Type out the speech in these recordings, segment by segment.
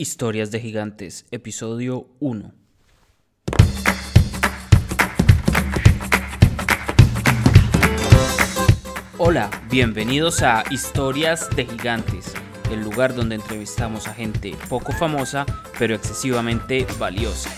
Historias de Gigantes, episodio 1. Hola, bienvenidos a Historias de Gigantes, el lugar donde entrevistamos a gente poco famosa pero excesivamente valiosa.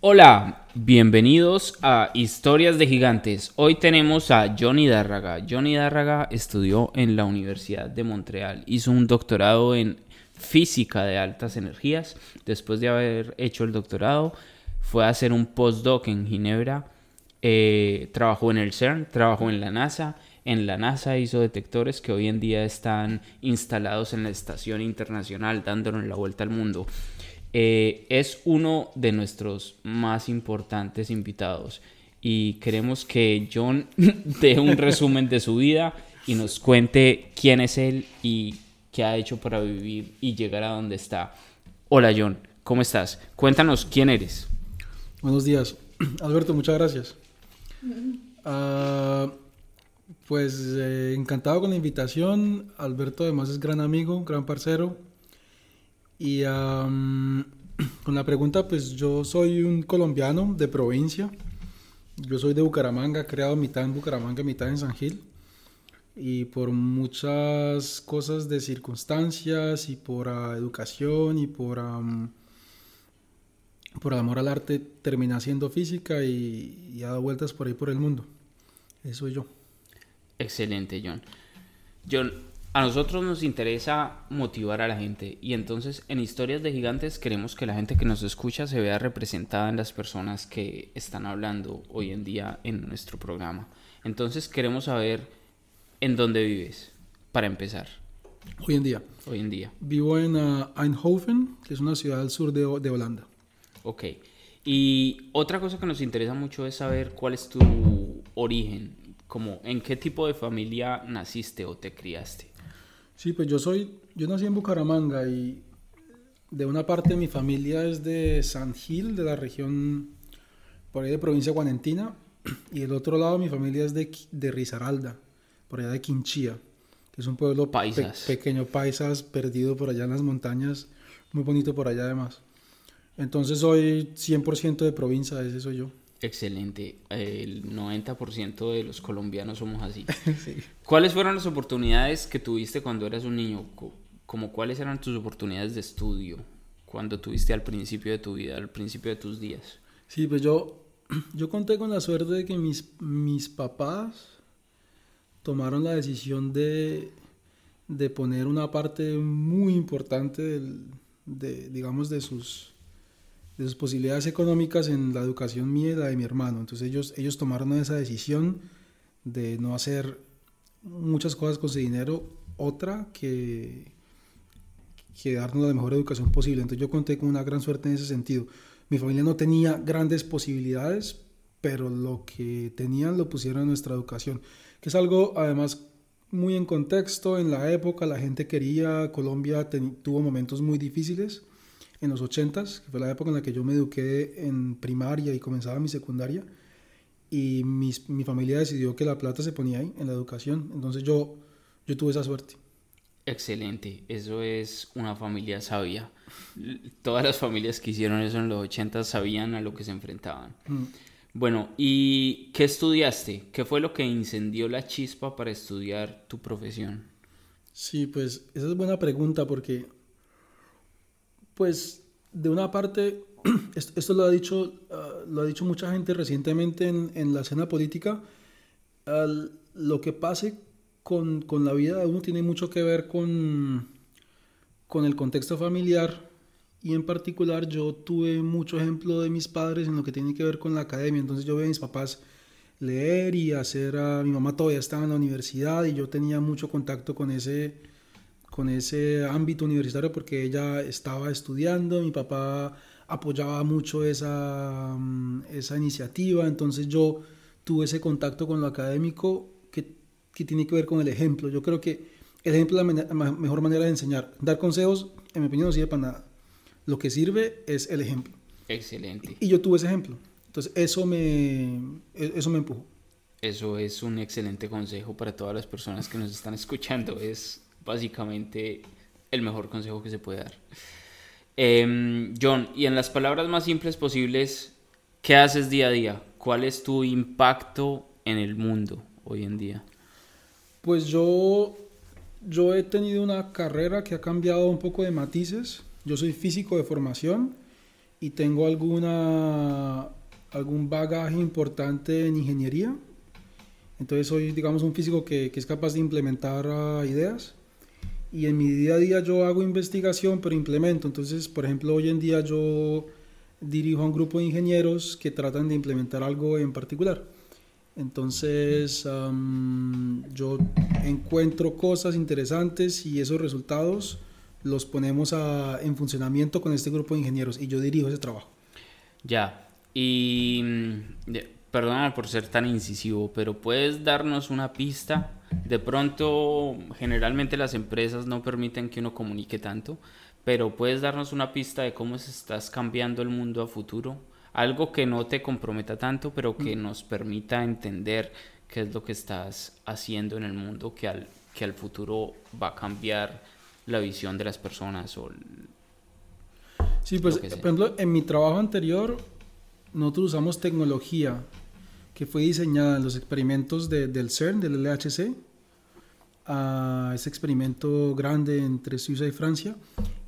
Hola, bienvenidos a Historias de Gigantes. Hoy tenemos a Johnny Dárraga. Johnny Dárraga estudió en la Universidad de Montreal, hizo un doctorado en física de altas energías. Después de haber hecho el doctorado, fue a hacer un postdoc en Ginebra. Eh, trabajó en el CERN, trabajó en la NASA. En la NASA hizo detectores que hoy en día están instalados en la Estación Internacional, dándonos la vuelta al mundo. Eh, es uno de nuestros más importantes invitados y queremos que John dé un resumen de su vida y nos cuente quién es él y qué ha hecho para vivir y llegar a donde está. Hola John, ¿cómo estás? Cuéntanos quién eres. Buenos días. Alberto, muchas gracias. Uh, pues eh, encantado con la invitación. Alberto además es gran amigo, gran parcero. Y um, con la pregunta, pues yo soy un colombiano de provincia. Yo soy de Bucaramanga, creado mitad en Bucaramanga, mitad en San Gil. Y por muchas cosas de circunstancias y por uh, educación y por, um, por amor al arte, terminé haciendo física y, y dado vueltas por ahí por el mundo. Eso soy yo. Excelente, John. John, a nosotros nos interesa motivar a la gente y entonces en Historias de Gigantes queremos que la gente que nos escucha se vea representada en las personas que están hablando hoy en día en nuestro programa. Entonces queremos saber en dónde vives, para empezar. Hoy en día. Hoy en día. Vivo en uh, Eindhoven, que es una ciudad al sur de, de Holanda. Ok. Y otra cosa que nos interesa mucho es saber cuál es tu origen, como en qué tipo de familia naciste o te criaste. Sí, pues yo soy, yo nací en Bucaramanga y de una parte de mi familia es de San Gil, de la región por ahí de provincia guanentina, y del otro lado mi familia es de, de Risaralda, por allá de Quinchía, que es un pueblo paisas. Pe pequeño, paisas, perdido por allá en las montañas, muy bonito por allá además. Entonces soy 100% de provincia, ese soy yo. Excelente. El 90% de los colombianos somos así. sí. ¿Cuáles fueron las oportunidades que tuviste cuando eras un niño? Como cuáles eran tus oportunidades de estudio cuando tuviste al principio de tu vida, al principio de tus días? Sí, pues yo, yo conté con la suerte de que mis, mis papás tomaron la decisión de, de poner una parte muy importante del, de, digamos, de sus de sus posibilidades económicas en la educación mía y la de mi hermano. Entonces ellos, ellos tomaron esa decisión de no hacer muchas cosas con ese dinero, otra que, que darnos la mejor educación posible. Entonces yo conté con una gran suerte en ese sentido. Mi familia no tenía grandes posibilidades, pero lo que tenían lo pusieron en nuestra educación, que es algo además muy en contexto, en la época la gente quería, Colombia tuvo momentos muy difíciles en los 80s, que fue la época en la que yo me eduqué en primaria y comenzaba mi secundaria, y mis, mi familia decidió que la plata se ponía ahí, en la educación, entonces yo, yo tuve esa suerte. Excelente, eso es una familia sabia. Todas las familias que hicieron eso en los 80 sabían a lo que se enfrentaban. Mm. Bueno, ¿y qué estudiaste? ¿Qué fue lo que incendió la chispa para estudiar tu profesión? Sí, pues esa es buena pregunta porque pues de una parte, esto lo ha dicho, uh, lo ha dicho mucha gente recientemente en, en la escena política, uh, lo que pase con, con, la vida de uno tiene mucho que ver con, con el contexto familiar y en particular yo tuve mucho ejemplo de mis padres en lo que tiene que ver con la academia, entonces yo veía a mis papás leer y hacer, a mi mamá todavía estaba en la universidad y yo tenía mucho contacto con ese con ese ámbito universitario porque ella estaba estudiando, mi papá apoyaba mucho esa, mm, esa iniciativa, entonces yo tuve ese contacto con lo académico que, que tiene que ver con el ejemplo. Yo creo que el ejemplo es la mejor manera de enseñar. Dar consejos, en mi opinión, no sirve para nada. Lo que sirve es el ejemplo. Excelente. Y yo tuve ese ejemplo. Entonces eso me, eso me empujó. Eso es un excelente consejo para todas las personas que nos están escuchando. Es básicamente el mejor consejo que se puede dar. Em, John, y en las palabras más simples posibles, ¿qué haces día a día? ¿Cuál es tu impacto en el mundo hoy en día? Pues yo, yo he tenido una carrera que ha cambiado un poco de matices. Yo soy físico de formación y tengo alguna, algún bagaje importante en ingeniería. Entonces soy, digamos, un físico que, que es capaz de implementar uh, ideas. Y en mi día a día yo hago investigación, pero implemento. Entonces, por ejemplo, hoy en día yo dirijo a un grupo de ingenieros que tratan de implementar algo en particular. Entonces, um, yo encuentro cosas interesantes y esos resultados los ponemos a, en funcionamiento con este grupo de ingenieros y yo dirijo ese trabajo. Ya, y mm, perdóname por ser tan incisivo, pero ¿puedes darnos una pista? De pronto, generalmente las empresas no permiten que uno comunique tanto, pero ¿puedes darnos una pista de cómo se estás cambiando el mundo a futuro? Algo que no te comprometa tanto, pero que mm. nos permita entender qué es lo que estás haciendo en el mundo que al, que al futuro va a cambiar la visión de las personas o... Sí, pues, por ejemplo, en mi trabajo anterior, nosotros usamos tecnología que fue diseñada en los experimentos del CERN, del LHC, a ese experimento grande entre Suiza y Francia.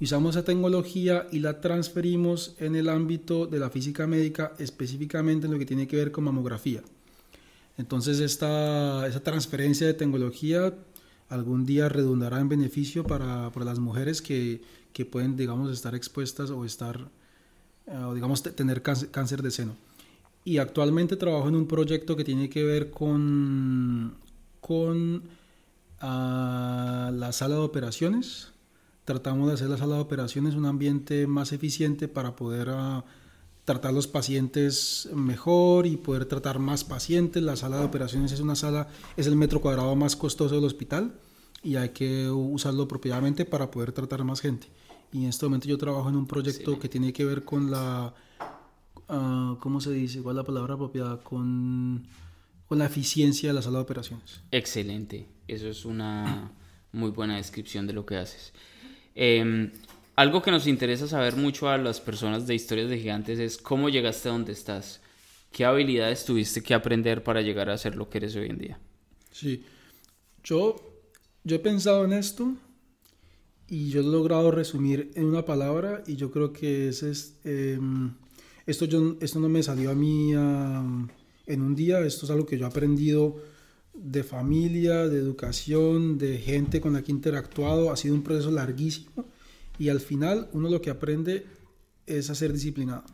Usamos esa tecnología y la transferimos en el ámbito de la física médica, específicamente en lo que tiene que ver con mamografía. Entonces, esta, esa transferencia de tecnología algún día redundará en beneficio para, para las mujeres que, que, pueden, digamos, estar expuestas o estar, eh, o digamos, tener cáncer, de seno. Y actualmente trabajo en un proyecto que tiene que ver con, con ah, la sala de operaciones. Tratamos de hacer la sala de operaciones un ambiente más eficiente para poder uh, tratar los pacientes mejor y poder tratar más pacientes. La sala de operaciones es una sala, es el metro cuadrado más costoso del hospital y hay que usarlo apropiadamente para poder tratar más gente. Y en este momento yo trabajo en un proyecto que tiene que ver con la, uh, ¿cómo se dice? ¿Cuál es la palabra apropiada? Con, con la eficiencia de la sala de operaciones. Excelente, eso es una muy buena descripción de lo que haces. Eh, algo que nos interesa saber mucho a las personas de historias de gigantes es cómo llegaste a donde estás. ¿Qué habilidades tuviste que aprender para llegar a ser lo que eres hoy en día? Sí, yo, yo he pensado en esto y yo he logrado resumir en una palabra y yo creo que es, em, esto, yo, esto no me salió a mí en un día, esto es algo que yo he aprendido de familia, de educación, de gente con la que he interactuado, ha sido un proceso larguísimo y al final uno lo que aprende es a ser disciplinado.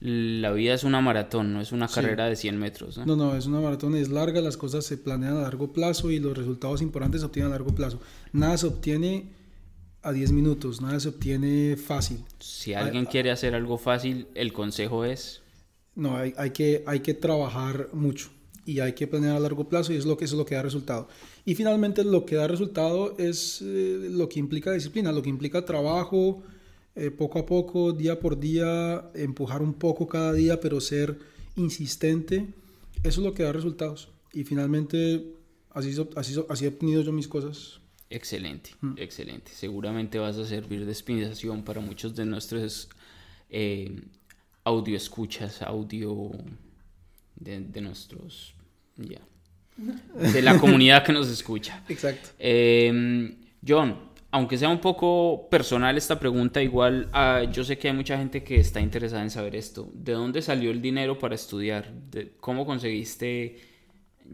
La vida es una maratón, no es una carrera de 100 metros. ¿no? no, es una maratón, es larga, las cosas se planean a largo plazo y los resultados importantes se obtienen a largo plazo. Nada se obtiene a 10 minutos, nada se obtiene fácil. Si alguien quiere hacer algo fácil, el consejo es... No, hay, hay, que, hay que trabajar mucho y hay que planear a largo plazo y es lo que, eso es lo que da resultado. Y finalmente lo que da resultado es eh, lo que implica disciplina, lo que implica trabajo, eh, poco a poco, día por día, empujar un poco cada día, pero ser insistente. Eso es lo que da resultados. Y finalmente así, así, así he obtenido yo mis cosas. Excelente, mm. excelente. Seguramente vas a servir de inspiración para muchos de nuestros eh, audio escuchas, audio de, de nuestros... Ya de la comunidad que nos escucha. Exacto. Em, John, aunque sea un poco personal esta pregunta, igual ah, yo sé que hay mucha gente que está interesada en saber esto. ¿De dónde salió el dinero para estudiar? ¿De ¿Cómo conseguiste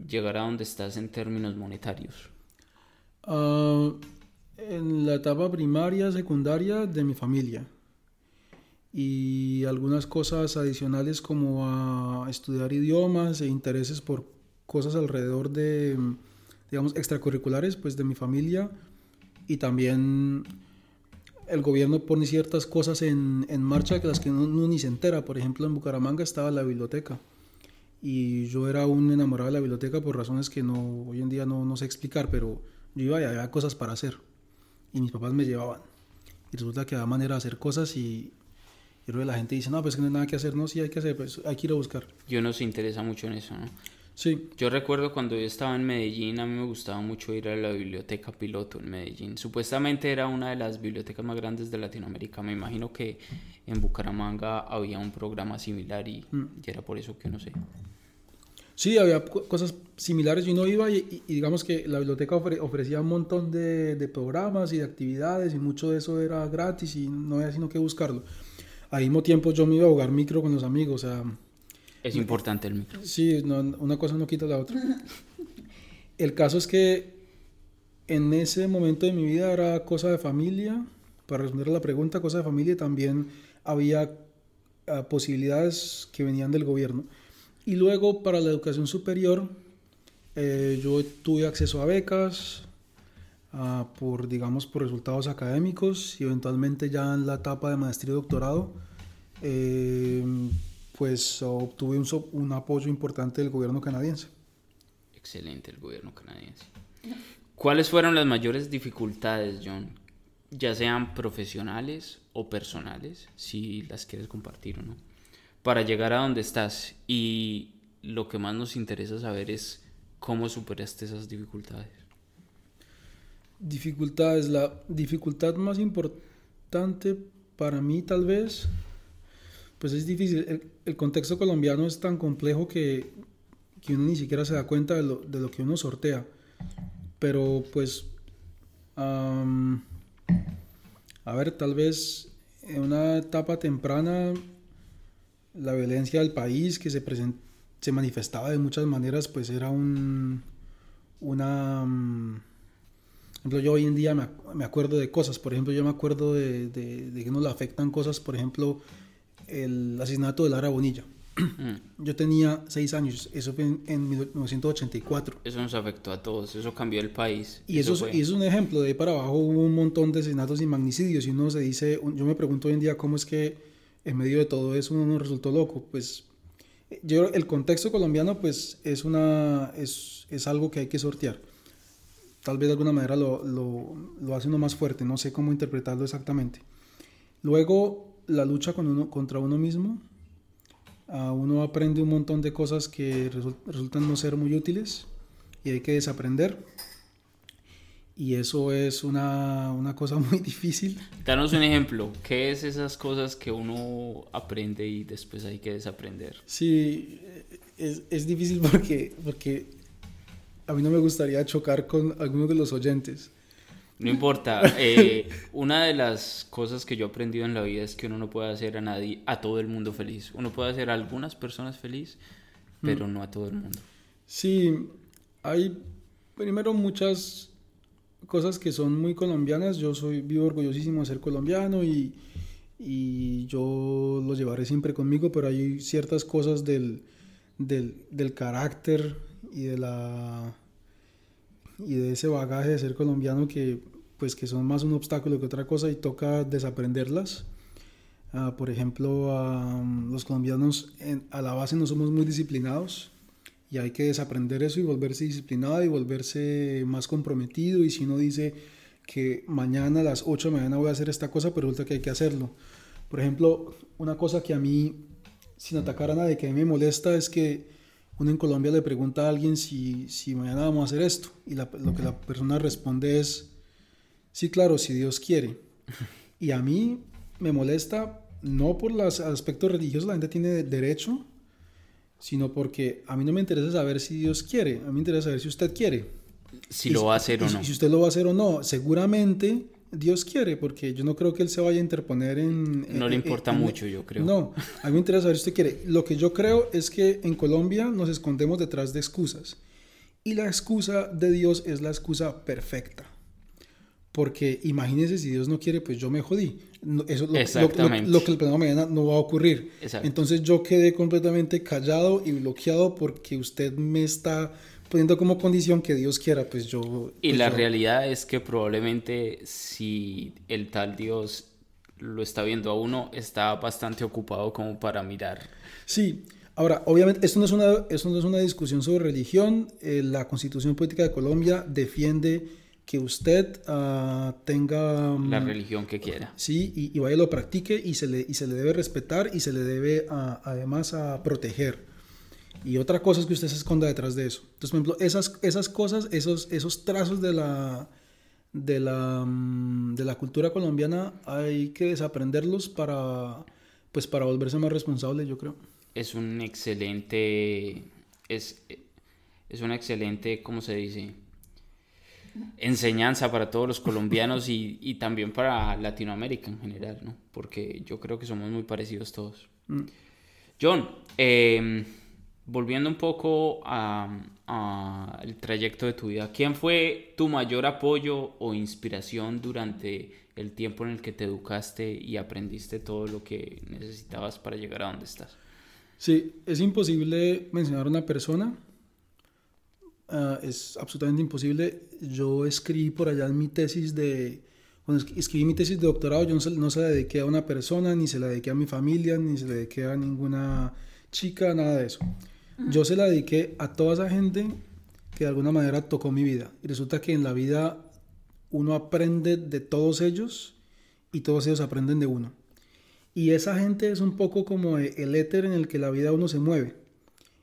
llegar a donde estás en términos monetarios? Ah, en la etapa primaria, secundaria de mi familia. Y algunas cosas adicionales como estudiar idiomas e intereses por cosas alrededor de, digamos, extracurriculares, pues de mi familia y también el gobierno pone ciertas cosas en, en marcha que las que uno, ni se entera. Por ejemplo, en Bucaramanga estaba la biblioteca y yo era un enamorado de la biblioteca por razones que no, hoy en día no, no sé explicar, pero yo iba y había cosas para hacer y mis papás me llevaban. Y resulta que había manera de hacer cosas y, y luego la gente dice, no, pues que no hay nada que hacer, no, sí hay que hacer, pues hay que ir a buscar. Y uno se interesa mucho en eso, ¿no? Sí. Yo recuerdo cuando yo estaba en Medellín, a mí me gustaba mucho ir a la biblioteca piloto en Medellín. Supuestamente era una de las bibliotecas más grandes de Latinoamérica. Me imagino que en Bucaramanga había un programa similar y, Mm. y era por eso que no sé. Sí, había co- cosas similares y uno iba y, y- y digamos que la biblioteca ofre- ofrecía un montón de, de programas y de actividades y mucho de eso era gratis y no había sino que buscarlo. Al mismo tiempo yo me iba a jugar micro con los amigos, o sea, Es importante el micro. sí, no- una cosa no quita la otra. El caso es que en ese momento de mi vida era cosa de familia, para responder a la pregunta, cosa de familia y también había ah, posibilidades que venían del gobierno. Y luego para la educación superior, eh, yo tuve acceso a becas ah, por, digamos, por resultados académicos y eventualmente ya en la etapa de maestría y doctorado, eh, pues obtuve un, un apoyo importante del gobierno canadiense. Excelente el gobierno canadiense. ¿Cuáles fueron las mayores dificultades, John? Ya sean profesionales o personales, si las quieres compartir o no, para llegar a donde estás. Y lo que más nos interesa saber es cómo superaste esas dificultades. Dificultades. La dificultad más importante para mí tal vez, pues es difícil. El, contexto colombiano es tan complejo que, que uno ni siquiera se da cuenta de lo, de lo que uno sortea. Pero pues, a ver, tal vez en una etapa temprana la violencia del país que se, presen- se manifestaba de muchas maneras, pues era un, una... por ejemplo, yo hoy en día me, me acuerdo de cosas, por ejemplo, yo me acuerdo de, de, de que nos afectan cosas, por ejemplo, el asesinato de Lara Bonilla. Mm, Yo tenía seis años, eso fue en, en 1984. Eso nos afectó a todos, eso cambió el país. Y eso, es- fue- y eso es un ejemplo, de ahí para abajo hubo un montón de asesinatos y magnicidios y uno se dice, yo me pregunto hoy en día cómo es que en medio de todo eso uno no resultó loco, pues yo el contexto colombiano pues es una es, es algo que hay que sortear. Tal vez de alguna manera lo, lo, lo hace uno más fuerte, no sé cómo interpretarlo exactamente. Luego la lucha con uno, contra uno mismo, ah, uno aprende un montón de cosas que resul- resultan no ser muy útiles y hay que desaprender. Y eso es una, una cosa muy difícil. Danos un ejemplo, ¿qué es esas cosas que uno aprende y después hay que desaprender? Sí, es, es difícil porque, porque a mí no me gustaría chocar con algunos de los oyentes. No importa, eh, una de las cosas que yo he aprendido en la vida es que uno no puede hacer a nadie, a todo el mundo feliz. Uno puede hacer a algunas personas feliz, pero no a todo el mundo. Sí, hay primero muchas cosas que son muy colombianas. Yo soy vivo orgullosísimo de ser colombiano y, y yo lo llevaré siempre conmigo, pero hay ciertas cosas del, del, del carácter y de la y de ese bagaje de ser colombiano que pues que son más un obstáculo que otra cosa y toca desaprenderlas. Ah, por ejemplo, ah, los colombianos a la base no somos muy disciplinados y hay que desaprender eso y volverse disciplinado y volverse más comprometido y si uno dice que mañana a las 8 de la mañana voy a hacer esta cosa, pero resulta que hay que hacerlo. Por ejemplo, una cosa que a mí, sin atacar a nadie, que a mí me molesta es que uno en Colombia le pregunta a alguien si, si mañana vamos a hacer esto y la- lo que la persona responde es, sí, claro, si Dios quiere. Y a mí me molesta no por los aspectos religiosos, la gente tiene derecho, sino porque a mí no me interesa saber si Dios quiere, a mí me interesa saber si usted quiere. Si Y lo va a hacer o no. Si usted lo va a hacer o no, seguramente Dios quiere, porque yo no creo que Él se vaya a interponer en... No le en- importa en- mucho, yo creo. No, a mí me interesa saber si usted quiere. Lo que yo creo es que en Colombia nos escondemos detrás de excusas. Y la excusa de Dios es la excusa perfecta. Porque imagínese si Dios no quiere, pues yo me jodí. Eso es lo, lo- lo- Exactamente. lo que el pasado mañana no va a ocurrir. Exacto. Entonces yo quedé completamente callado y bloqueado porque usted me está poniendo como condición que Dios quiera, pues yo... Y pues la yo- realidad es que probablemente si el tal Dios lo está viendo a uno, está bastante ocupado como para mirar. Sí, ahora, obviamente, esto no es una, esto no es una discusión sobre religión. eh, la Constitución Política de Colombia defiende que usted ah, tenga... la mm, religión que quiera. Sí, y, y vaya lo practique y se le, y se le debe respetar y se le debe ah, además a proteger. Y otra cosa es que usted se esconda detrás de eso. Entonces, por ejemplo, esas, esas cosas, esos, esos trazos de la, de, la, mm, de la cultura colombiana hay que desaprenderlos para, pues, para volverse más responsable, yo creo. Es un excelente, es, es una excelente, ¿cómo se dice? Enseñanza para todos los colombianos y, y, también para Latinoamérica en general, ¿no? Porque yo creo que somos muy parecidos todos. Mm. John, eh, volviendo un poco al trayecto de tu vida, ¿quién fue tu mayor apoyo o inspiración durante el tiempo en el que te educaste y aprendiste todo lo que necesitabas para llegar a donde estás? Sí, es imposible mencionar una persona. Ah, es absolutamente imposible. Yo escribí por allá en mi tesis de... Cuando escribí mi tesis de doctorado, yo no se, no se la dediqué a una persona, ni se la dediqué a mi familia, ni se la dediqué a ninguna chica, nada de eso. Yo se la dediqué a toda esa gente que de alguna manera tocó mi vida. Y resulta que en la vida uno aprende de todos ellos y todos ellos aprenden de uno. Y esa gente es un poco como el éter en el que la vida uno se mueve.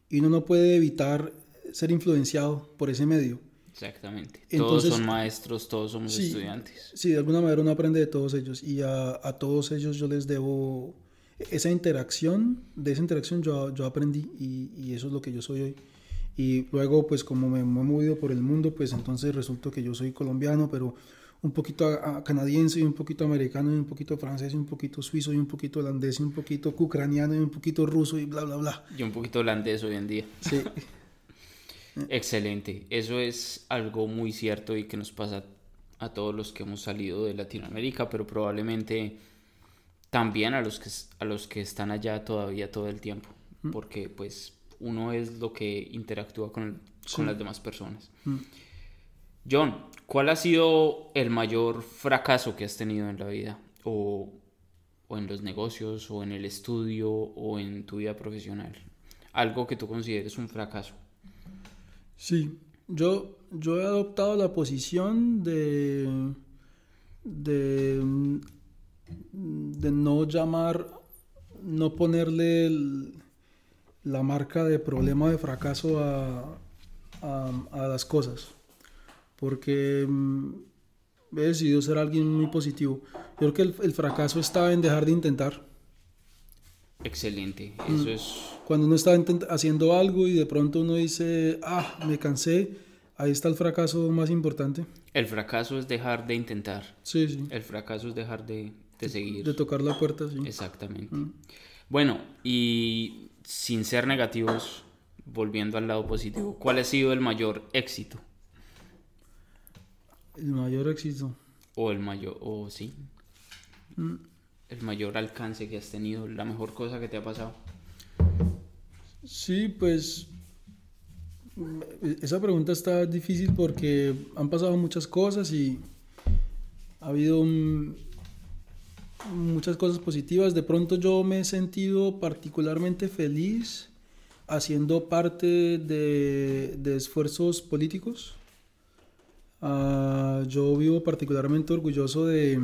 Y uno no puede evitar ser influenciado por ese medio. Exactamente. todos son maestros, todos somos estudiantes. Sí, de alguna manera uno aprende de todos ellos. Y a, a todos ellos yo les debo esa interacción, de esa interacción yo, yo aprendí y, y, eso es lo que yo soy hoy. Y luego, pues como me, he movido por el mundo, pues entonces resulta que yo soy colombiano, pero un poquito canadiense y un poquito americano y un poquito francés y un poquito suizo y un poquito holandés y un poquito ucraniano y un poquito ruso y bla, bla, bla. Y un poquito holandés hoy en día. Sí. Excelente. Eso es algo muy cierto y que nos pasa a todos los que hemos salido de Latinoamérica, pero probablemente también a los que, a los que están allá todavía todo el tiempo, mm. porque pues uno es lo que interactúa con, con las demás personas. Mm. John, ¿cuál ha sido el mayor fracaso que has tenido en la vida? O, o, en los negocios, o en el estudio, o en tu vida profesional. Algo que tú consideres un fracaso. Sí, yo, yo he adoptado la posición de, de no llamar, no ponerle la marca de problema de fracaso a, a, las cosas, porque mm, he decidido ser alguien muy positivo. Yo creo que el, fracaso está en dejar de intentar. Excelente, mm. eso es... Cuando uno está haciendo algo y de pronto uno dice, ah, me cansé, ahí está el fracaso más importante. El fracaso es dejar de intentar. Sí, sí. El fracaso es dejar de, de seguir. De tocar la puerta, sí. Exactamente. Mm. Bueno, y sin ser negativos, volviendo al lado positivo, ¿cuál ha sido el mayor éxito? El mayor éxito. O el mayor, o sí. Mm. El mayor alcance que has tenido, la mejor cosa que te ha pasado. Sí, pues esa pregunta está difícil porque han pasado muchas cosas y ha habido muchas cosas positivas. De pronto yo me he sentido particularmente feliz haciendo parte de, de esfuerzos políticos. Uh, yo vivo particularmente orgulloso de,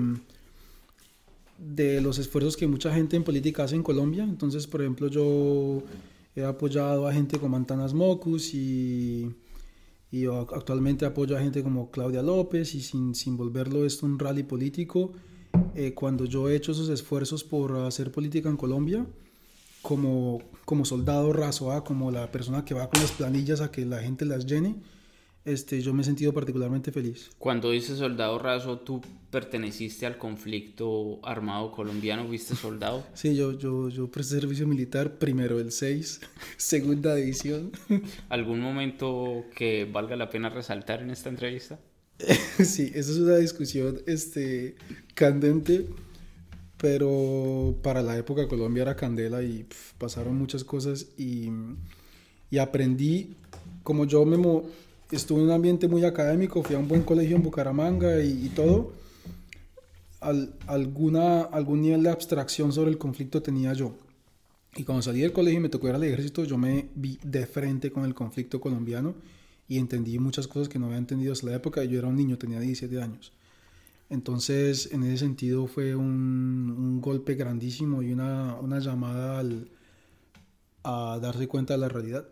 de los esfuerzos que mucha gente en política hace en Colombia. Entonces, por ejemplo, yo he apoyado a gente como Antanas Mocus y, y actualmente apoyo a gente como Claudia López y sin, sin volverlo esto un rally político. Eh, cuando yo he hecho esos esfuerzos por hacer política en Colombia, como, como soldado raso, ¿ah? como la persona que va con las planillas a que la gente las llene, este, yo me he sentido particularmente feliz. Cuando dices soldado raso, ¿tú perteneciste al conflicto armado colombiano? ¿Fuiste soldado? sí, yo, yo, yo presté servicio militar, primero el 6, segunda división. ¿Algún momento que valga la pena resaltar en esta entrevista? sí, esa es una discusión este, candente, pero para la época Colombia era candela y pasaron muchas cosas y, y, aprendí, como yo me estuve en un ambiente muy académico, fui a un buen colegio en Bucaramanga y, todo, al, alguna, algún nivel de abstracción sobre el conflicto tenía yo. Y cuando salí del colegio y me tocó ir al ejército, yo me vi de frente con el conflicto colombiano y entendí muchas cosas que no había entendido hasta la época. Yo era un niño, tenía 17 años. Entonces, en ese sentido fue un, un golpe grandísimo y una, una llamada al, a darse cuenta de la realidad.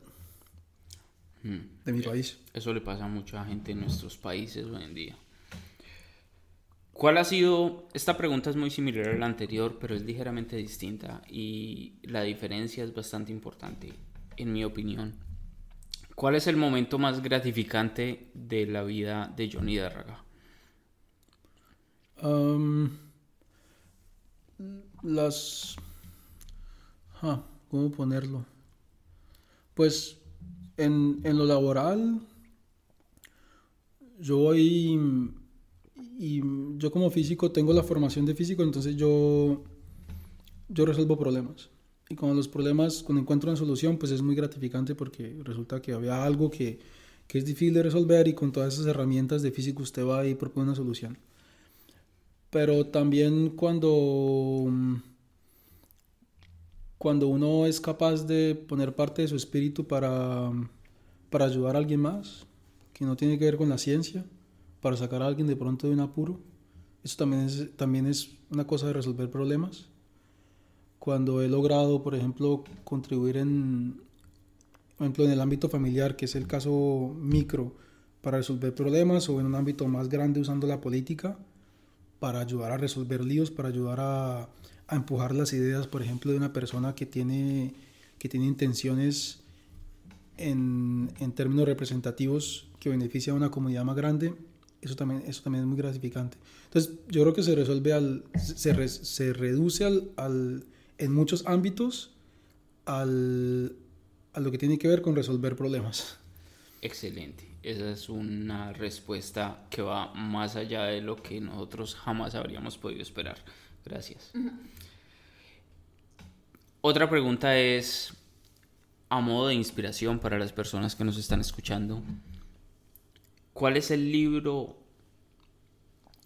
De mi país. Eso le pasa a mucha gente en nuestros países hoy en día. ¿Cuál ha sido? Esta pregunta es muy similar a la anterior, pero es ligeramente distinta y la diferencia es bastante importante, en mi opinión. ¿Cuál es el momento más gratificante de la vida de Johnny Dárraga? las... ¿Cómo ponerlo? Pues en, en lo laboral, yo voy y yo como físico tengo la formación de físico, entonces yo, yo resuelvo problemas. Y con los problemas, cuando encuentro una solución, pues es muy gratificante porque resulta que había algo que, que es difícil de resolver y con todas esas herramientas de físico usted va y propone una solución. Pero también cuando, cuando uno es capaz de poner parte de su espíritu para, para ayudar a alguien más, que no tiene que ver con la ciencia, para sacar a alguien de pronto de un apuro. Eso también es, también es una cosa de resolver problemas. Cuando he logrado, por ejemplo, contribuir en, por ejemplo, en el ámbito familiar, que es el caso micro, para resolver problemas, o en un ámbito más grande usando la política, para ayudar a resolver líos, para ayudar a, a empujar las ideas, por ejemplo, de una persona que tiene, que tiene intenciones en, en términos representativos que beneficia a una comunidad más grande, eso también, eso también es muy gratificante. Entonces, yo creo que se resuelve al, se, se reduce al, al, en muchos ámbitos al, a lo que tiene que ver con resolver problemas. Excelente. Esa es una respuesta que va más allá de lo que nosotros jamás habríamos podido esperar. Gracias. Otra pregunta es, a modo de inspiración para las personas que nos están escuchando, ¿Cuál es el libro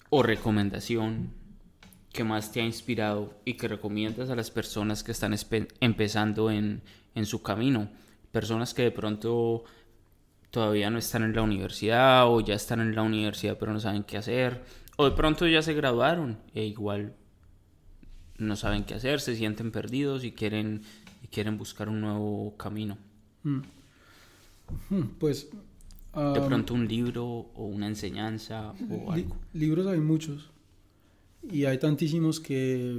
o recomendación que más te ha inspirado y que recomiendas a las personas que están empezando en, en su camino? Personas que de pronto todavía no están en la universidad o ya están en la universidad pero no saben qué hacer o de pronto ya se graduaron e igual no saben qué hacer, se sienten perdidos y quieren, y quieren buscar un nuevo camino. Mm. Pues de pronto un libro o una enseñanza o algo. libros hay muchos y hay tantísimos que,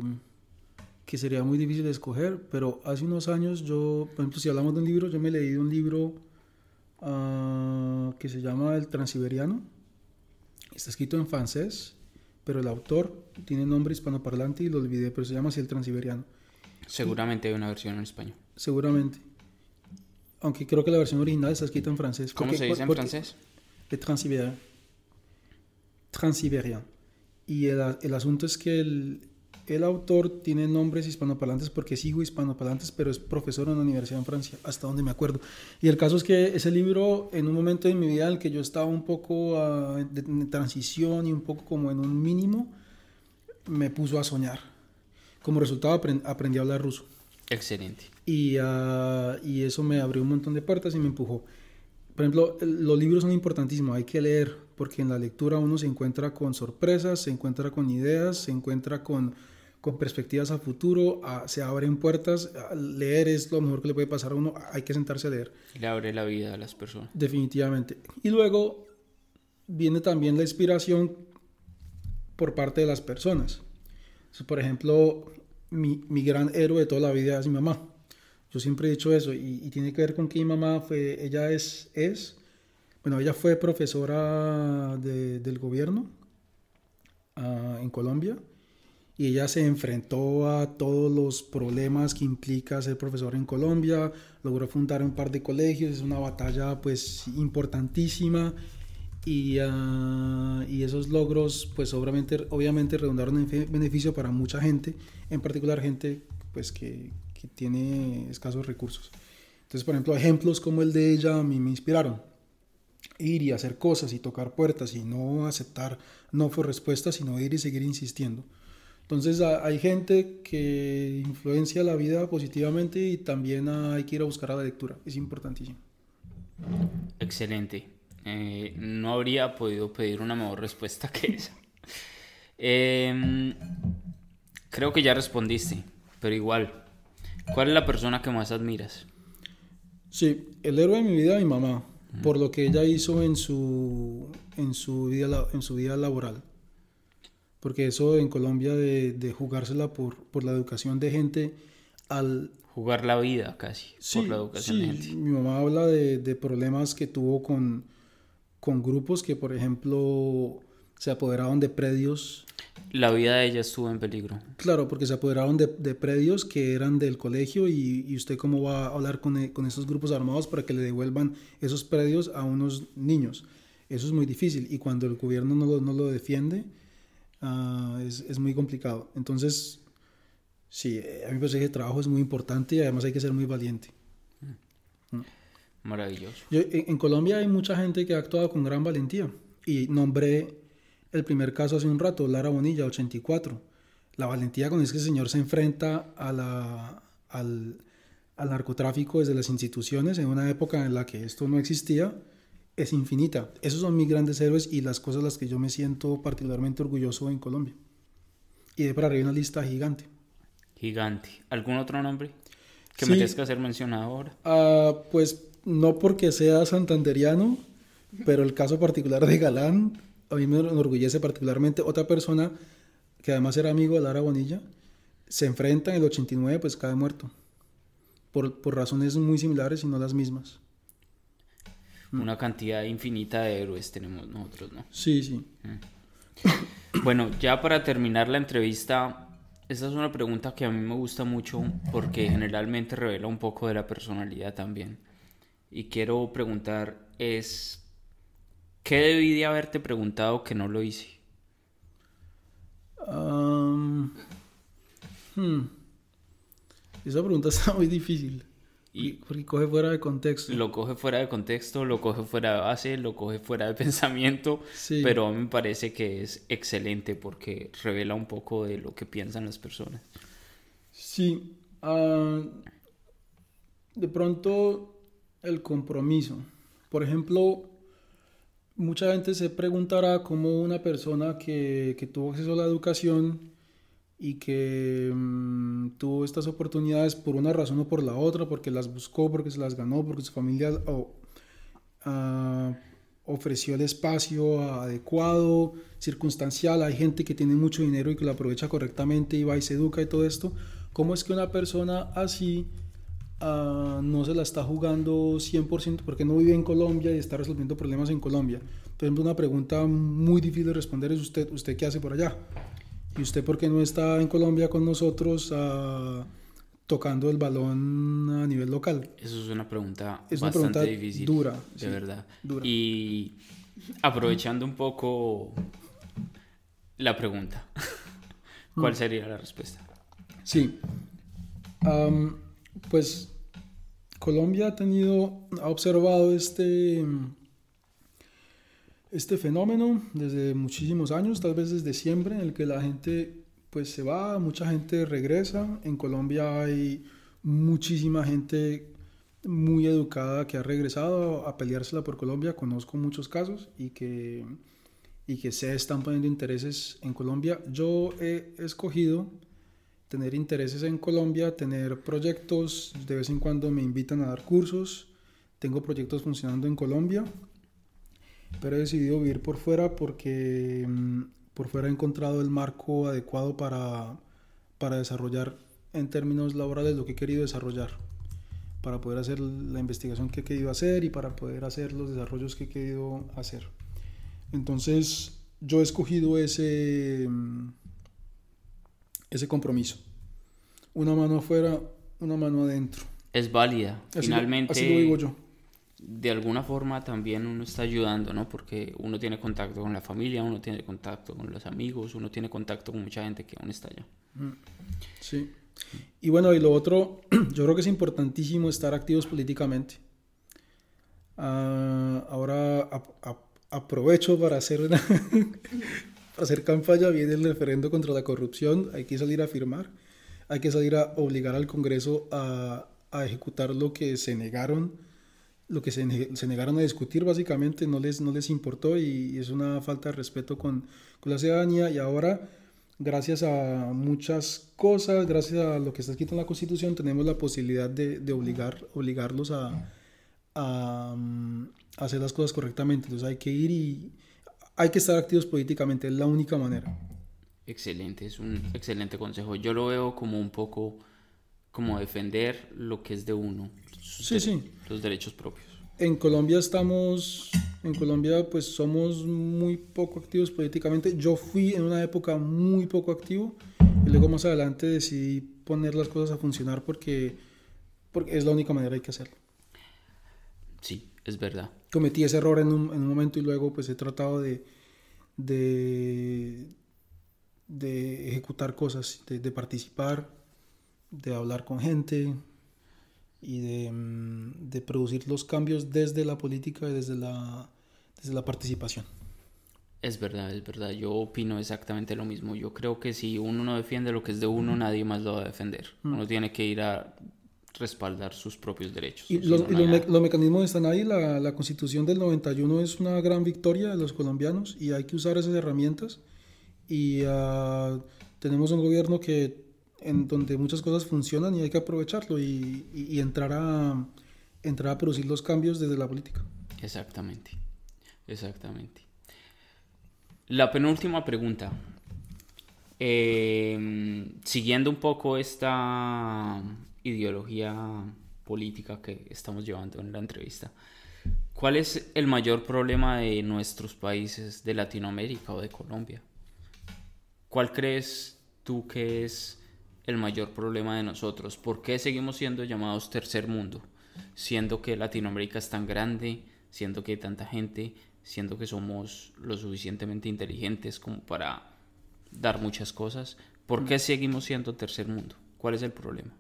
que sería muy difícil de escoger, pero hace unos años yo, por ejemplo, si hablamos de un libro, yo me leí un libro uh, que se llama El Transiberiano. Está escrito en francés, pero el autor tiene nombre hispanoparlante y lo olvidé, pero se llama así El Transiberiano. Seguramente hay una versión en español. Seguramente aunque creo que la versión original está escrita en francés. ¿Cómo se dice en francés? Le Transibérien. Transibérien. Y el, el, asunto es que el, el, autor tiene nombres hispanoparlantes porque es hijo hispanoparlantes, pero es profesor en una universidad en Francia, hasta donde me acuerdo. Y el caso es que ese libro, en un momento de mi vida en el que yo estaba un poco uh, de, de transición y un poco como en un mínimo, me puso a soñar. Como resultado aprendí a hablar ruso. Excelente. Y, uh, y, eso me abrió un montón de puertas y me empujó. Por ejemplo, los libros son importantísimos, hay que leer, porque en la lectura uno se encuentra con sorpresas, se encuentra con ideas, se encuentra con, con perspectivas a futuro, a, se abren puertas. leer es lo mejor que le puede pasar a uno, hay que sentarse a leer. Le abre la vida a las personas. Definitivamente. Y luego viene también la inspiración por parte de las personas. por ejemplo, mi, mi, gran héroe de toda la vida es mi mamá. Yo siempre he dicho eso y, y, tiene que ver con que mi mamá fue, ella es, es bueno, ella fue profesora de, del gobierno uh, en Colombia y ella se enfrentó a todos los problemas que implica ser profesora en Colombia, logró fundar un par de colegios, es una batalla pues importantísima y, uh, y, esos logros pues obviamente, obviamente redundaron en beneficio para mucha gente, en particular gente pues que, que, tiene escasos recursos. Entonces, por ejemplo, ejemplos como el de ella a mí me inspiraron. Ir y hacer cosas y tocar puertas y no aceptar no fue respuesta, sino ir y seguir insistiendo. Entonces hay gente que influencia la vida positivamente y también hay que ir a buscar a la lectura. Es importantísimo. Excelente. Eh, no habría podido pedir una mejor respuesta que esa. Eh, creo que ya respondiste, pero igual, ¿cuál es la persona que más admiras? Sí, el héroe de mi vida, mi mamá. por lo que ella hizo en su, en su, vida, en su vida laboral. Porque eso en Colombia de, de jugársela por, por la educación de gente al... Jugar la vida casi por la educación de gente. Mi mamá habla de, de problemas que tuvo con, con grupos que, por ejemplo, se apoderaron de predios. La vida de ella estuvo en peligro. Claro, porque se apoderaron de, de predios que eran del colegio y, y, usted cómo va a hablar con, con esos grupos armados para que le devuelvan esos predios a unos niños. Eso es muy difícil y cuando el gobierno no lo, no lo defiende, uh, es, es, muy complicado. Entonces, sí, a mí me parece que el trabajo es muy importante y además hay que ser muy valiente. Mm. Maravilloso. Yo, en, en, Colombia hay mucha gente que ha actuado con gran valentía y nombré el primer caso hace un rato, Lara Bonilla, 84. La valentía con es que el señor se enfrenta a la, al, al narcotráfico desde las instituciones en una época en la que esto no existía es infinita. Esos son mis grandes héroes y las cosas las que yo me siento particularmente orgulloso en Colombia. Y de para arriba una lista gigante. Gigante. ¿Algún otro nombre que sí. merezca ser mencionado ahora? Uh, pues no porque sea santanderiano, pero el caso particular de Galán a mí me enorgullece particularmente. Otra persona que además era amigo de Lara Bonilla, se enfrenta en el 89, pues cae muerto. Por, por razones muy similares y no las mismas una cantidad infinita de héroes tenemos nosotros, ¿no? Sí, sí. Bueno, ya para terminar la entrevista, esta es una pregunta que a mí me gusta mucho porque generalmente revela un poco de la personalidad también. Y quiero preguntar es, ¿qué debí de haberte preguntado que no lo hice? Um, hmm. Esa pregunta está muy difícil. Y porque coge fuera de contexto. Lo coge fuera de contexto, lo coge fuera de base, lo coge fuera de pensamiento, sí. pero a mí me parece que es excelente porque revela un poco de lo que piensan las personas. Sí, uh, de pronto el compromiso. Por ejemplo, mucha gente se preguntará cómo una persona que, que tuvo acceso a la educación y que mmm, tuvo estas oportunidades por una razón o por la otra, porque las buscó, porque se las ganó, porque su familia oh, uh, ofreció el espacio adecuado, circunstancial. Hay gente que tiene mucho dinero y que lo aprovecha correctamente y va y se educa y todo esto. ¿Cómo es que una persona así uh, no se la está jugando 100% porque no vive en Colombia y está resolviendo problemas en Colombia? Por ejemplo, una pregunta muy difícil de responder es usted, ¿usted qué hace por allá? ¿Y usted por qué no está en Colombia con nosotros uh, tocando el balón a nivel local? Eso es una pregunta es bastante una pregunta difícil. Dura. De sí, verdad. Dura. Y aprovechando un poco la pregunta, ¿cuál sería la respuesta? Sí. Um, pues Colombia ha tenido, ha observado este este fenómeno desde muchísimos años, tal vez desde siempre, en el que la gente pues se va, mucha gente regresa. En Colombia hay muchísima gente muy educada que ha regresado a peleársela por Colombia. Conozco muchos casos y que, y que se están poniendo intereses en Colombia. Yo he escogido tener intereses en Colombia, tener proyectos, de vez en cuando me invitan a dar cursos. Tengo proyectos funcionando en Colombia pero he decidido vivir por fuera porque mm, por fuera he encontrado el marco adecuado para, para desarrollar en términos laborales lo que he querido desarrollar, para poder hacer la investigación que he querido hacer y para poder hacer los desarrollos que he querido hacer. Entonces yo he escogido ese, mm, ese compromiso. Una mano afuera, una mano adentro. Es válida. Así Finalmente, lo, así lo digo yo de alguna forma también uno está ayudando, ¿no? Porque uno tiene contacto con la familia, uno tiene contacto con los amigos, uno tiene contacto con mucha gente que aún está allá. Sí. Y bueno, y lo otro, yo creo que es importantísimo estar activos políticamente. Uh, ahora aprovecho para hacer, una para hacer campaña, viene el referendo contra la corrupción, hay que salir a firmar, hay que salir a obligar al Congreso a ejecutar lo que se negaron lo que se, se, negaron a discutir básicamente no les, no les importó y, es una falta de respeto con, con, la ciudadanía y ahora gracias a muchas cosas, gracias a lo que está escrito en la constitución tenemos la posibilidad de, de obligar, obligarlos a, a, hacer las cosas correctamente. Entonces hay que ir y hay que estar activos políticamente, es la única manera. Excelente, es un excelente consejo. Yo lo veo como un poco como defender lo que es de uno, sí, sí. Los derechos propios. En Colombia estamos, en Colombia pues somos muy poco activos políticamente. Yo fui en una época muy poco activo y luego más adelante decidí poner las cosas a funcionar porque, porque es la única manera hay que hacerlo. Sí, es verdad. Cometí ese error en un, en un momento y luego pues he tratado de, de, de ejecutar cosas, de, de participar, de hablar con gente, y de, mm, de, producir los cambios desde la política y desde la, desde la participación. Es verdad, es verdad. Yo opino exactamente lo mismo. Yo creo que si uno no defiende lo que es de uno, nadie más lo va a defender. Uno tiene que ir a respaldar sus propios derechos. Y, los, los, mecanismos están ahí. La, la, constitución del 91 es una gran victoria de los colombianos y hay que usar esas herramientas. Y uh, tenemos un gobierno que en donde muchas cosas funcionan y hay que aprovecharlo y, entrar, a, entrar a producir los cambios desde la política. Exactamente, exactamente. La penúltima pregunta. Eh, siguiendo un poco esta ideología política que estamos llevando en la entrevista, ¿cuál es el mayor problema de nuestros países de Latinoamérica o de Colombia? ¿Cuál crees tú que es el mayor problema de nosotros. ¿Por qué seguimos siendo llamados tercer mundo? Siendo que Latinoamérica es tan grande, siendo que hay tanta gente, siendo que somos lo suficientemente inteligentes como para dar muchas cosas. ¿Por qué seguimos siendo tercer mundo? ¿Cuál es el problema?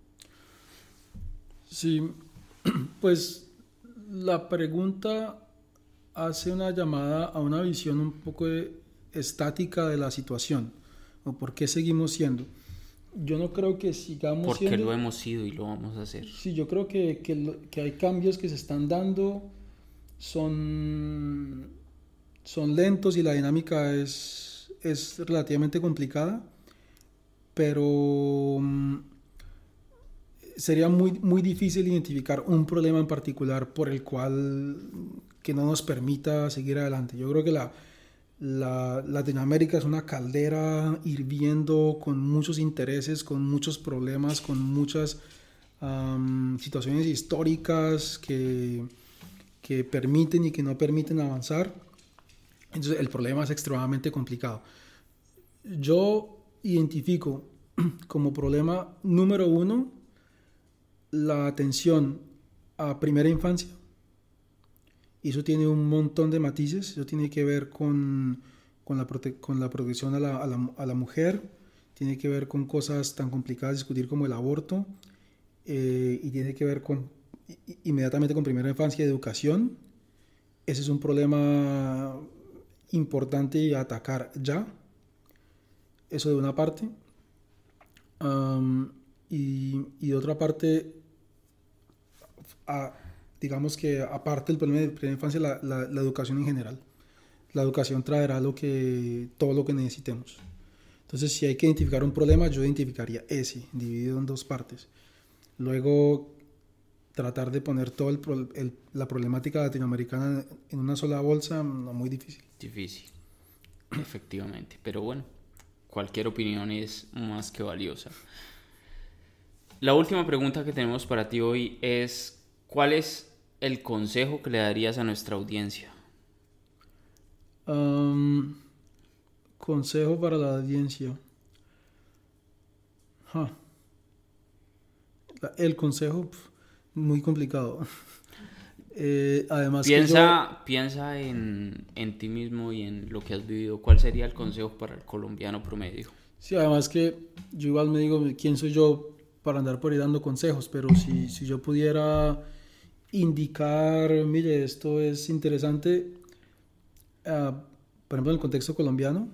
Sí, pues la pregunta hace una llamada a una visión un poco estática de la situación, o por qué seguimos siendo yo no creo que sigamos Porque lo hemos sido y lo vamos a hacer. Sí, yo creo que, que, que, hay cambios que se están dando, son, son lentos y la dinámica es, es relativamente complicada, pero mm, sería muy, muy difícil identificar un problema en particular por el cual que no nos permita seguir adelante. Yo creo que la, la, Latinoamérica es una caldera hirviendo con muchos intereses, con muchos problemas, con muchas situaciones históricas que, que permiten y que no permiten avanzar. Entonces el problema es extremadamente complicado. Yo identifico como problema número uno la atención a primera infancia y eso tiene un montón de matices, eso tiene que ver con, con, la, con la protección a la, a, la, a mujer, tiene que ver con cosas tan complicadas de discutir como el aborto, eh, y tiene que ver con inmediatamente con primera infancia y educación. Ese es un problema importante y atacar ya. Eso de una parte. y, y, de otra parte, a, digamos que aparte del problema de primera infancia, la, la, educación en general. La educación traerá lo que, todo lo que necesitemos. Entonces, si hay que identificar un problema, yo identificaría ese, dividido en dos partes. Luego, tratar de poner toda el, la problemática latinoamericana en una sola bolsa, no, muy difícil. Difícil, efectivamente. Pero bueno, cualquier opinión es más que valiosa. La última pregunta que tenemos para ti hoy es, ¿cuál es el consejo que le darías a nuestra audiencia? consejo para la audiencia. El consejo, muy complicado. Eh, además, piensa, piensa en, en, ti mismo y en lo que has vivido. ¿Cuál sería el consejo para el colombiano promedio? Sí, además que yo igual me digo, ¿quién soy yo para andar por ahí dando consejos? Pero si, si yo pudiera indicar, mire, esto es interesante, ah, por ejemplo, en el contexto colombiano,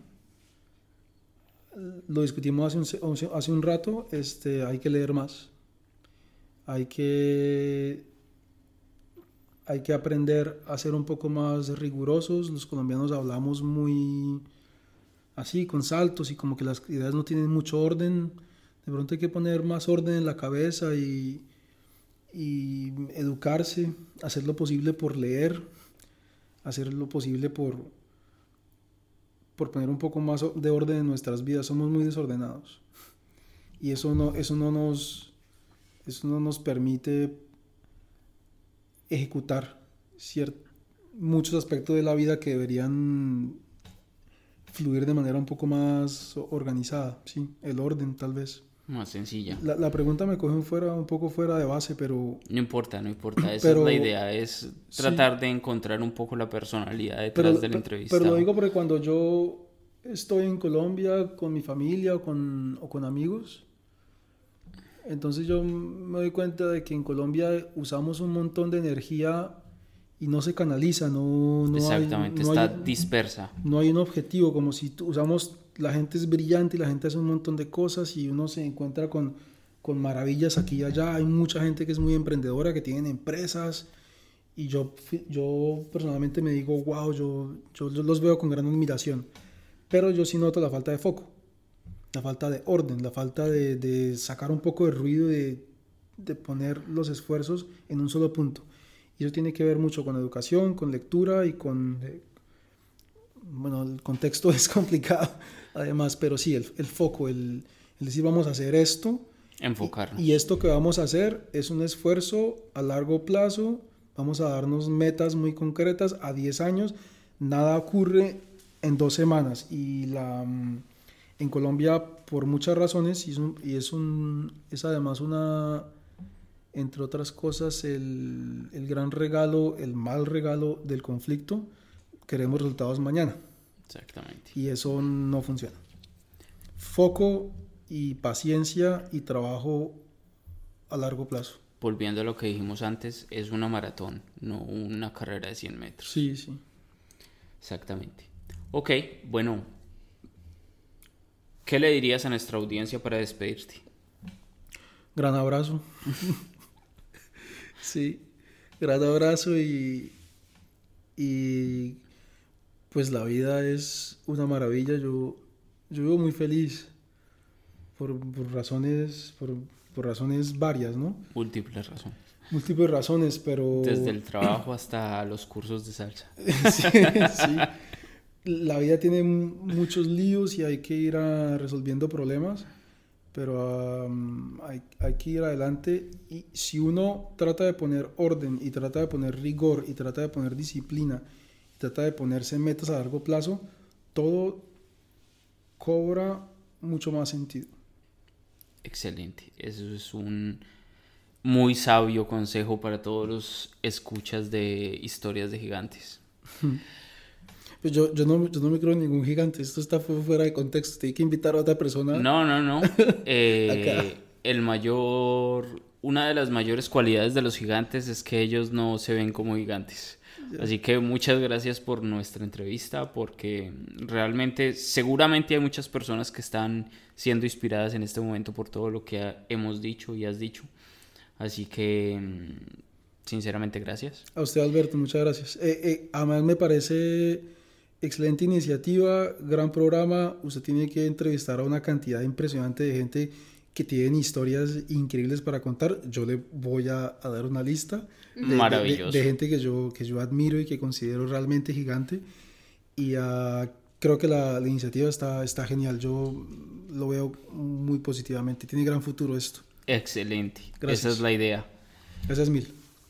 lo discutimos hace un, hace un rato, este, hay que leer más, hay que, hay que aprender a ser un poco más rigurosos, los colombianos hablamos muy así, con saltos y como que las ideas no tienen mucho orden, de pronto hay que poner más orden en la cabeza y y educarse, hacer lo posible por leer, hacer lo posible por, por poner un poco más de orden en nuestras vidas. Somos muy desordenados. Y eso no, eso no, nos, eso no nos permite ejecutar muchos aspectos de la vida que deberían fluir de manera un poco más organizada, ¿sí? El orden, tal vez. Más sencilla. La, la pregunta me coge fuera, un poco fuera de base, pero... No importa, no importa. Esa es la idea, es tratar de encontrar un poco la personalidad detrás de la entrevista. Pero lo digo porque cuando yo estoy en Colombia con mi familia o con, o con amigos, entonces yo me doy cuenta de que en Colombia usamos un montón de energía y no se canaliza, no, no Exactamente, está dispersa. No hay un objetivo, como si usamos, la gente es brillante y la gente hace un montón de cosas y uno se encuentra con, con maravillas aquí y allá. Hay mucha gente que es muy emprendedora, que tienen empresas y yo, yo personalmente me digo, wow, yo, yo, los veo con gran admiración, pero yo sí noto la falta de foco, la falta de orden, la falta de, de sacar un poco de ruido, de, de poner los esfuerzos en un solo punto. Y eso tiene que ver mucho con educación, con lectura y con... Eh, bueno, el contexto es complicado además, pero sí, el, el foco, el, el, decir vamos a hacer esto. Enfocarnos. Y, y, esto que vamos a hacer es un esfuerzo a largo plazo, vamos a darnos metas muy concretas a 10 años, nada ocurre en dos semanas. Y la, mm, en Colombia, por muchas razones, y es, un, y es, un, es además una entre otras cosas, el, el, gran regalo, el mal regalo del conflicto, queremos resultados mañana. Exactamente. Y eso no funciona. Foco y paciencia y trabajo a largo plazo. Volviendo a lo que dijimos antes, es una maratón, no una carrera de 100 metros. Sí, sí. Exactamente. Ok, bueno. ¿Qué le dirías a nuestra audiencia para despedirte? Gran abrazo. Sí, gran abrazo y, y pues la vida es una maravilla. Yo, yo vivo muy feliz por, por razones, por, por, razones varias, ¿no? Múltiples razones. Múltiples razones, pero... Desde el trabajo hasta los cursos de salsa. sí, sí. La vida tiene muchos líos y hay que ir a resolviendo problemas pero hay, hay, que ir adelante y si uno trata de poner orden y trata de poner rigor y trata de poner disciplina trata de ponerse metas a largo plazo, todo cobra mucho más sentido. Excelente, eso es un muy sabio consejo para todos los escuchas de historias de gigantes. Pues yo, yo, no, yo no me creo en ningún gigante, esto está fuera de contexto, Tiene que invitar a otra persona. No, no, no. Eh, el mayor, una de las mayores cualidades de los gigantes es que ellos no se ven como gigantes. Así que muchas gracias por nuestra entrevista, porque realmente seguramente hay muchas personas que están siendo inspiradas en este momento por todo lo que hemos dicho y has dicho. Así que, sinceramente, gracias. A usted, Alberto, muchas gracias. Eh, eh, además, me parece excelente iniciativa, gran programa. Usted tiene que entrevistar a una cantidad impresionante de gente que tienen historias increíbles para contar. Yo le voy a, dar una lista de, de, gente que yo, que yo admiro y que considero realmente gigante. Y uh, creo que la, la, iniciativa está, está genial. Yo lo veo muy positivamente. Tiene gran futuro esto. Excelente. Esa es la idea. Gracias mil.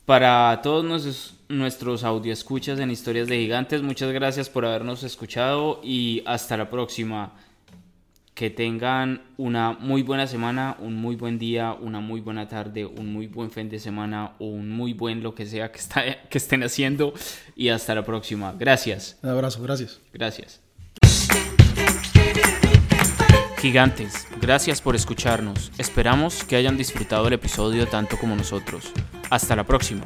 Para todos nuestros, nuestros escuchas en Historias de Gigantes, muchas gracias por habernos escuchado y hasta la próxima. Que tengan una muy buena semana, un muy buen día, una muy buena tarde, un muy buen fin de semana o un muy buen lo que sea que, está, que estén haciendo. Y hasta la próxima. Gracias. Un abrazo, gracias. Gracias. Gigantes, gracias por escucharnos. Esperamos que hayan disfrutado el episodio tanto como nosotros. Hasta la próxima.